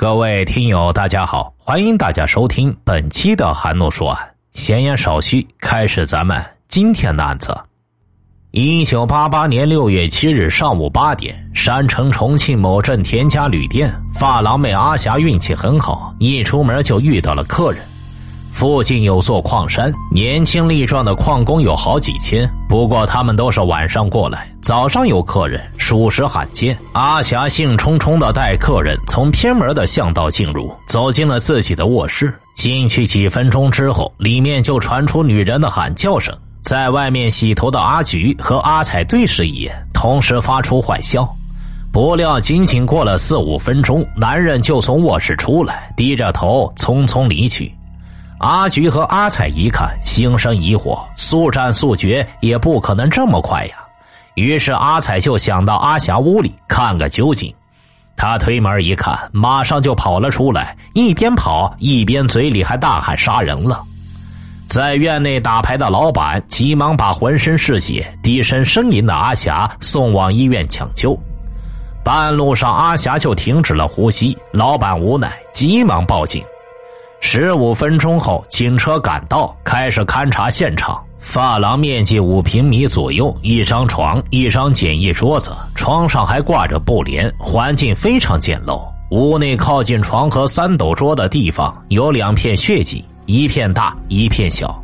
各位听友，大家好，欢迎大家收听本期的韩诺说案。闲言少叙，开始咱们今天的案子。一九八八年六月七日上午八点，山城重庆某镇田家旅店，发廊妹阿霞运气很好，一出门就遇到了客人。附近有座矿山，年轻力壮的矿工有好几千。不过他们都是晚上过来，早上有客人，属实罕见。阿霞兴冲冲的带客人从偏门的巷道进入，走进了自己的卧室。进去几分钟之后，里面就传出女人的喊叫声。在外面洗头的阿菊和阿彩对视一眼，同时发出坏笑。不料仅仅过了四五分钟，男人就从卧室出来，低着头匆匆离去。阿菊和阿彩一看，心生疑惑，速战速决也不可能这么快呀。于是阿彩就想到阿霞屋里看个究竟。他推门一看，马上就跑了出来，一边跑一边嘴里还大喊杀人了。在院内打牌的老板急忙把浑身是血、低声呻吟的阿霞送往医院抢救。半路上，阿霞就停止了呼吸，老板无奈，急忙报警。十五分钟后，警车赶到，开始勘查现场。发廊面积五平米左右，一张床，一张简易桌子，床上还挂着布帘，环境非常简陋。屋内靠近床和三斗桌的地方有两片血迹，一片大，一片小。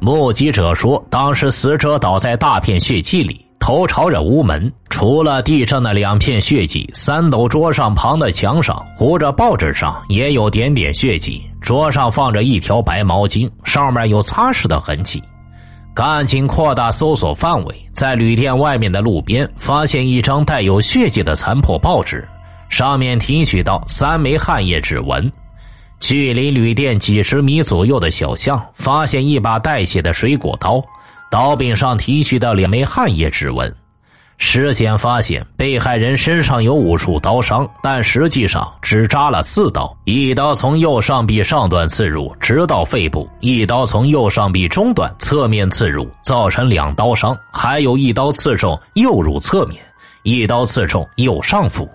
目击者说，当时死者倒在大片血迹里。头朝着屋门，除了地上的两片血迹，三斗桌上旁的墙上糊着报纸上也有点点血迹。桌上放着一条白毛巾，上面有擦拭的痕迹。赶紧扩大搜索范围，在旅店外面的路边发现一张带有血迹的残破报纸，上面提取到三枚汗液指纹。距离旅店几十米左右的小巷，发现一把带血的水果刀。刀柄上提取到两枚汗液指纹，尸检发现被害人身上有五处刀伤，但实际上只扎了四刀：一刀从右上臂上段刺入，直到肺部；一刀从右上臂中段侧面刺入，造成两刀伤；还有一刀刺中右乳侧面，一刀刺中右上腹。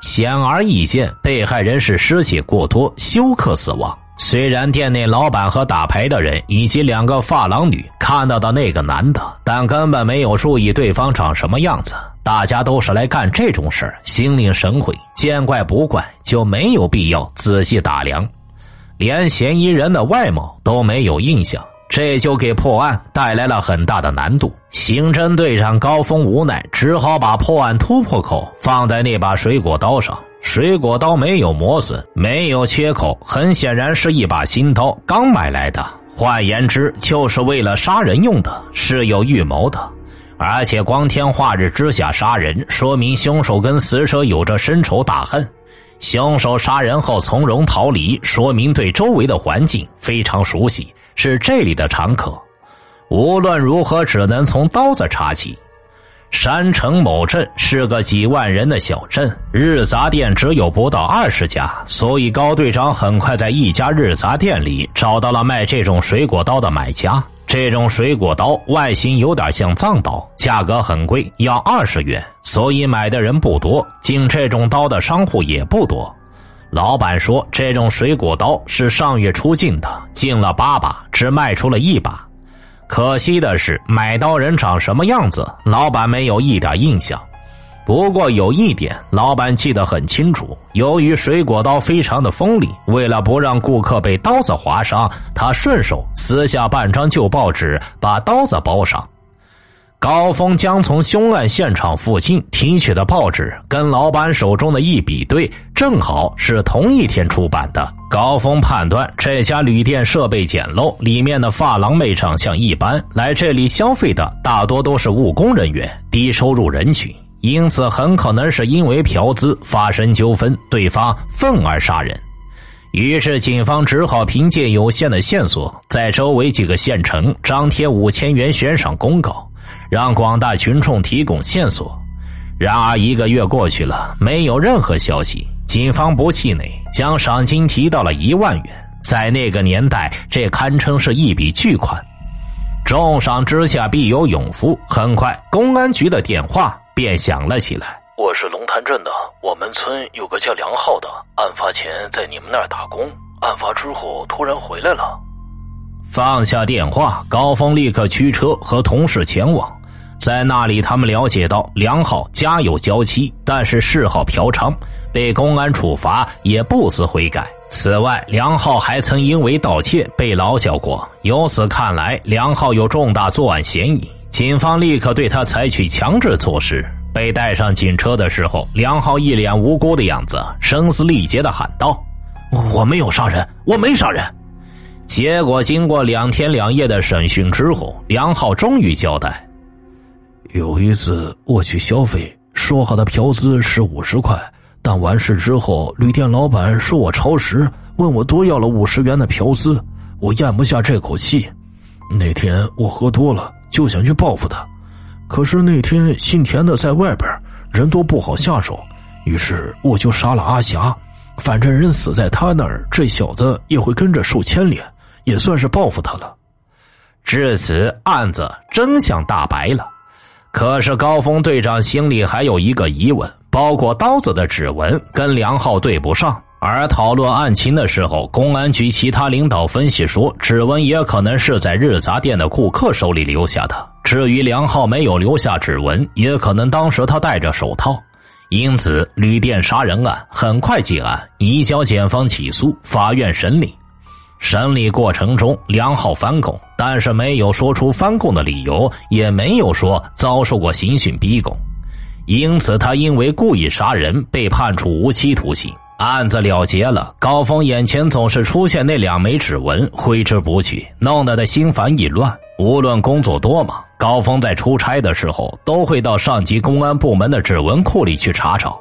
显而易见，被害人是失血过多，休克死亡。虽然店内老板和打牌的人以及两个发廊女看到的那个男的，但根本没有注意对方长什么样子。大家都是来干这种事心领神会，见怪不怪，就没有必要仔细打量，连嫌疑人的外貌都没有印象，这就给破案带来了很大的难度。刑侦队长高峰无奈，只好把破案突破口放在那把水果刀上。水果刀没有磨损，没有缺口，很显然是一把新刀，刚买来的。换言之，就是为了杀人用的，是有预谋的。而且光天化日之下杀人，说明凶手跟死者有着深仇大恨。凶手杀人后从容逃离，说明对周围的环境非常熟悉，是这里的常客。无论如何，只能从刀子查起。山城某镇是个几万人的小镇，日杂店只有不到二十家，所以高队长很快在一家日杂店里找到了卖这种水果刀的买家。这种水果刀外形有点像藏刀，价格很贵，要二十元，所以买的人不多，进这种刀的商户也不多。老板说，这种水果刀是上月初进的，进了八把，只卖出了一把。可惜的是，买刀人长什么样子，老板没有一点印象。不过有一点，老板记得很清楚：由于水果刀非常的锋利，为了不让顾客被刀子划伤，他顺手撕下半张旧报纸，把刀子包上。高峰将从凶案现场附近提取的报纸跟老板手中的一比对，正好是同一天出版的。高峰判断这家旅店设备简陋，里面的发廊妹长相一般，来这里消费的大多都是务工人员、低收入人群，因此很可能是因为嫖资发生纠纷，对方愤而杀人。于是警方只好凭借有限的线索，在周围几个县城张贴五千元悬赏公告。让广大群众提供线索，然而一个月过去了，没有任何消息。警方不气馁，将赏金提到了一万元。在那个年代，这堪称是一笔巨款。重赏之下必有勇夫。很快，公安局的电话便响了起来。我是龙潭镇的，我们村有个叫梁浩的，案发前在你们那儿打工，案发之后突然回来了。放下电话，高峰立刻驱车和同事前往。在那里，他们了解到梁浩家有娇妻，但是嗜好嫖娼，被公安处罚也不思悔改。此外，梁浩还曾因为盗窃被劳教过。由此看来，梁浩有重大作案嫌疑。警方立刻对他采取强制措施。被带上警车的时候，梁浩一脸无辜的样子，声嘶力竭的喊道：“我没有杀人，我没杀人。”结果，经过两天两夜的审讯之后，梁浩终于交代：“有一次我去消费，说好的嫖资是五十块，但完事之后，旅店老板说我超时，问我多要了五十元的嫖资，我咽不下这口气。那天我喝多了，就想去报复他。”可是那天姓田的在外边，人多不好下手，于是我就杀了阿霞。反正人死在他那儿，这小子也会跟着受牵连，也算是报复他了。至此，案子真相大白了。可是高峰队长心里还有一个疑问：包括刀子的指纹跟梁浩对不上。而讨论案情的时候，公安局其他领导分析说，指纹也可能是在日杂店的顾客手里留下的。至于梁浩没有留下指纹，也可能当时他戴着手套。因此，旅店杀人案很快结案，移交检方起诉，法院审理。审理过程中，梁浩翻供，但是没有说出翻供的理由，也没有说遭受过刑讯逼供，因此他因为故意杀人被判处无期徒刑。案子了结了，高峰眼前总是出现那两枚指纹，挥之不去，弄得他心烦意乱。无论工作多忙，高峰在出差的时候都会到上级公安部门的指纹库里去查找。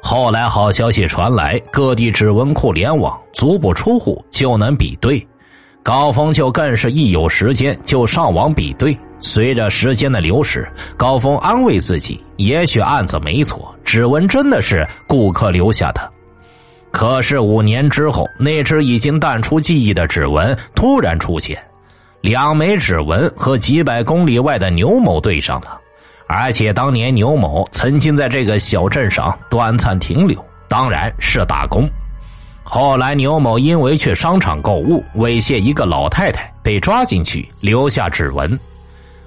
后来好消息传来，各地指纹库联网，足不出户就能比对。高峰就更是一有时间就上网比对。随着时间的流逝，高峰安慰自己，也许案子没错，指纹真的是顾客留下的。可是五年之后，那只已经淡出记忆的指纹突然出现，两枚指纹和几百公里外的牛某对上了，而且当年牛某曾经在这个小镇上短暂停留，当然是打工。后来牛某因为去商场购物猥亵一个老太太被抓进去，留下指纹。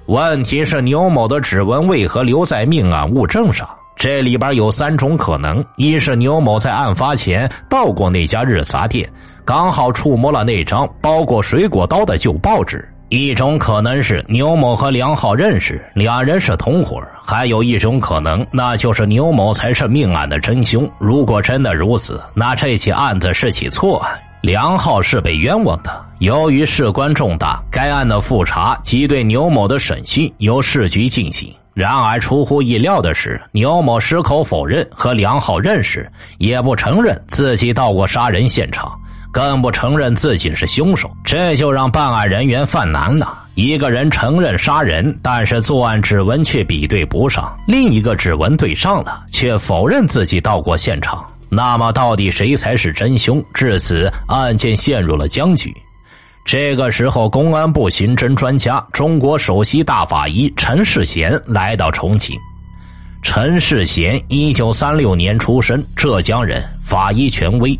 问题是牛某的指纹为何留在命案物证上？这里边有三种可能：一是牛某在案发前到过那家日杂店，刚好触摸了那张包裹水果刀的旧报纸；一种可能是牛某和梁浩认识，两人是同伙；还有一种可能，那就是牛某才是命案的真凶。如果真的如此，那这起案子是起错案，梁浩是被冤枉的。由于事关重大，该案的复查及对牛某的审讯由市局进行。然而，出乎意料的是，牛某矢口否认和梁浩认识，也不承认自己到过杀人现场，更不承认自己是凶手。这就让办案人员犯难了：一个人承认杀人，但是作案指纹却比对不上；另一个指纹对上了，却否认自己到过现场。那么，到底谁才是真凶？至此，案件陷入了僵局。这个时候，公安部刑侦专家、中国首席大法医陈世贤来到重庆。陈世贤，一九三六年出生，浙江人，法医权威。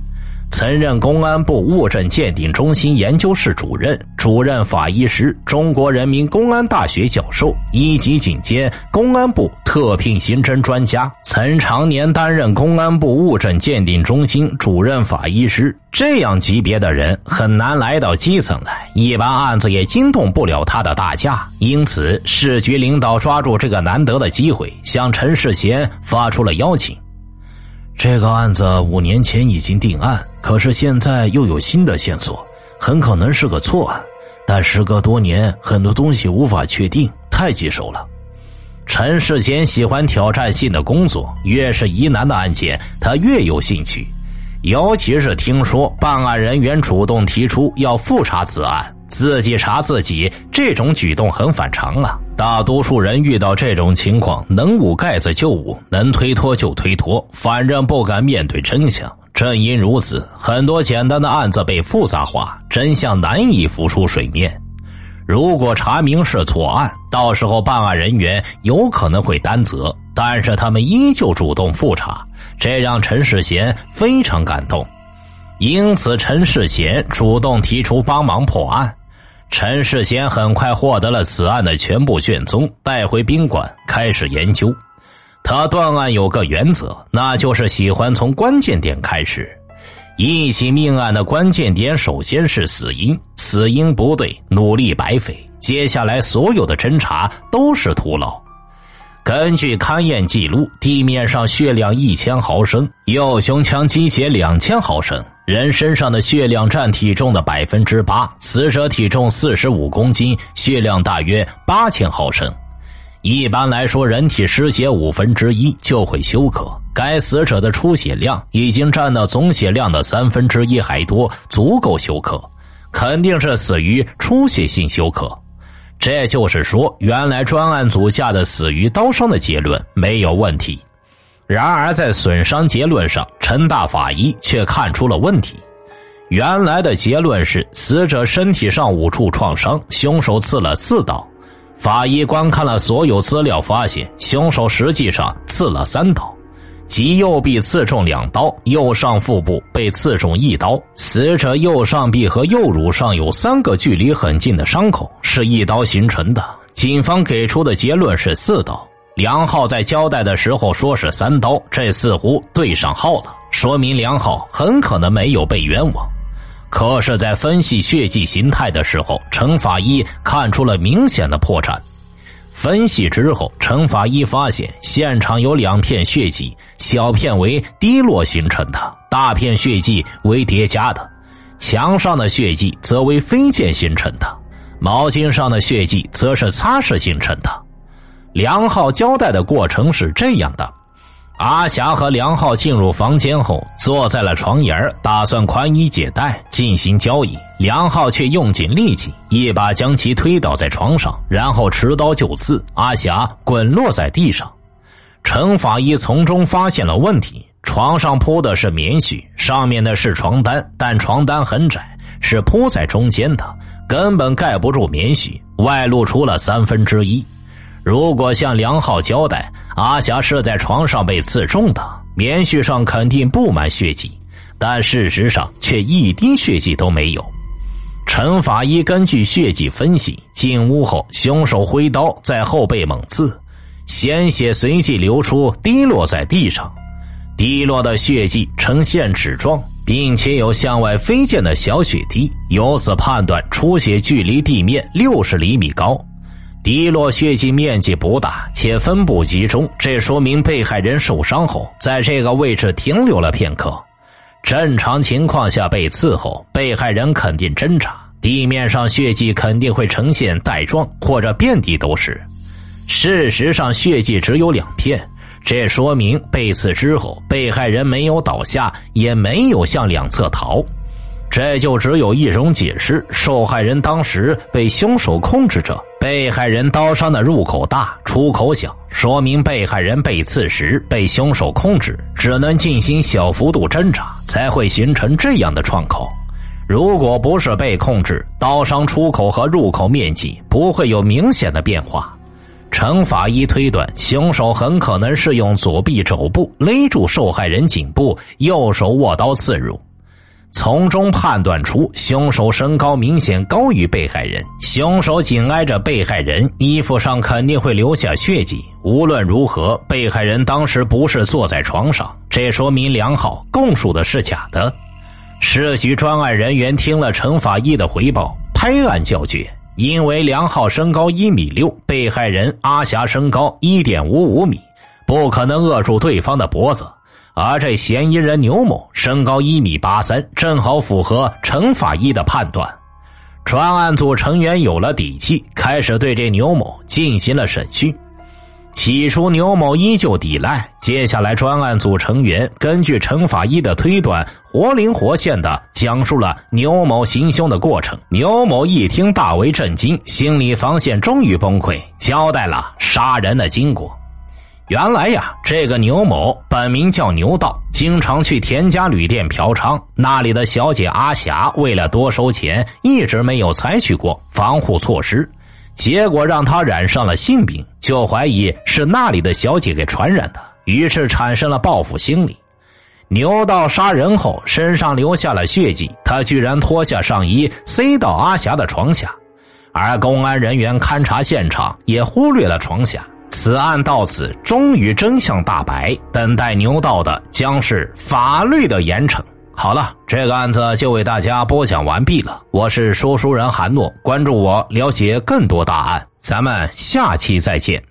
曾任公安部物证鉴定中心研究室主任、主任法医师，中国人民公安大学教授，一级警监，公安部特聘刑侦专家，曾常年担任公安部物证鉴定中心主任法医师。这样级别的人很难来到基层来，一般案子也惊动不了他的大驾。因此，市局领导抓住这个难得的机会，向陈世贤发出了邀请。这个案子五年前已经定案，可是现在又有新的线索，很可能是个错案。但时隔多年，很多东西无法确定，太棘手了。陈世贤喜欢挑战性的工作，越是疑难的案件，他越有兴趣。尤其是听说办案人员主动提出要复查此案。自己查自己，这种举动很反常啊！大多数人遇到这种情况，能捂盖子就捂，能推脱就推脱，反正不敢面对真相。正因如此，很多简单的案子被复杂化，真相难以浮出水面。如果查明是错案，到时候办案人员有可能会担责。但是他们依旧主动复查，这让陈世贤非常感动。因此，陈世贤主动提出帮忙破案。陈世贤很快获得了此案的全部卷宗，带回宾馆开始研究。他断案有个原则，那就是喜欢从关键点开始。一起命案的关键点首先是死因，死因不对，努力白费。接下来所有的侦查都是徒劳。根据勘验记录，地面上血量一千毫升，右胸腔积血两千毫升。人身上的血量占体重的百分之八，死者体重四十五公斤，血量大约八千毫升。一般来说，人体失血五分之一就会休克。该死者的出血量已经占到总血量的三分之一还多，足够休克，肯定是死于出血性休克。这就是说，原来专案组下的死于刀伤的结论没有问题。然而，在损伤结论上，陈大法医却看出了问题。原来的结论是死者身体上五处创伤，凶手刺了四刀。法医观看了所有资料，发现凶手实际上刺了三刀，即右臂刺中两刀，右上腹部被刺中一刀。死者右上臂和右乳上有三个距离很近的伤口，是一刀形成的。警方给出的结论是四刀。梁浩在交代的时候说是三刀，这似乎对上号了，说明梁浩很可能没有被冤枉。可是，在分析血迹形态的时候，程法医看出了明显的破绽。分析之后，程法医发现现场有两片血迹，小片为滴落形成的，大片血迹为叠加的。墙上的血迹则为飞溅形成的，毛巾上的血迹则是擦拭形成的。梁浩交代的过程是这样的。阿霞和梁浩进入房间后，坐在了床沿打算宽衣解带进行交易。梁浩却用尽力气，一把将其推倒在床上，然后持刀就刺。阿霞滚落在地上。陈法医从中发现了问题：床上铺的是棉絮，上面的是床单，但床单很窄，是铺在中间的，根本盖不住棉絮，外露出了三分之一。如果向梁浩交代阿霞是在床上被刺中的，棉絮上肯定布满血迹，但事实上却一滴血迹都没有。陈法医根据血迹分析，进屋后凶手挥刀在后背猛刺，鲜血随即流出，滴落在地上，滴落的血迹呈现纸状，并且有向外飞溅的小血滴，由此判断出血距离地面六十厘米高。滴落血迹面积不大，且分布集中，这说明被害人受伤后在这个位置停留了片刻。正常情况下被刺后，被害人肯定挣扎，地面上血迹肯定会呈现带状或者遍地都是。事实上，血迹只有两片，这说明被刺之后，被害人没有倒下，也没有向两侧逃。这就只有一种解释：受害人当时被凶手控制着。被害人刀伤的入口大，出口小，说明被害人被刺时被凶手控制，只能进行小幅度挣扎，才会形成这样的创口。如果不是被控制，刀伤出口和入口面积不会有明显的变化。程法医推断，凶手很可能是用左臂肘部勒住受害人颈部，右手握刀刺入。从中判断出凶手身高明显高于被害人，凶手紧挨着被害人，衣服上肯定会留下血迹。无论如何，被害人当时不是坐在床上，这说明梁浩供述的是假的。市局专案人员听了陈法医的回报，拍案叫绝，因为梁浩身高一米六，被害人阿霞身高一点五五米，不可能扼住对方的脖子。而这嫌疑人牛某身高一米八三，正好符合陈法医的判断。专案组成员有了底气，开始对这牛某进行了审讯。起初，牛某依旧抵赖。接下来，专案组成员根据陈法医的推断，活灵活现的讲述了牛某行凶的过程。牛某一听，大为震惊，心理防线终于崩溃，交代了杀人的经过。原来呀，这个牛某本名叫牛道，经常去田家旅店嫖娼。那里的小姐阿霞为了多收钱，一直没有采取过防护措施。结果让他染上了性病，就怀疑是那里的小姐给传染的，于是产生了报复心理。牛道杀人后身上留下了血迹，他居然脱下上衣塞到阿霞的床下，而公安人员勘察现场也忽略了床下。此案到此终于真相大白，等待牛道的将是法律的严惩。好了，这个案子就为大家播讲完毕了。我是说书人韩诺，关注我，了解更多大案。咱们下期再见。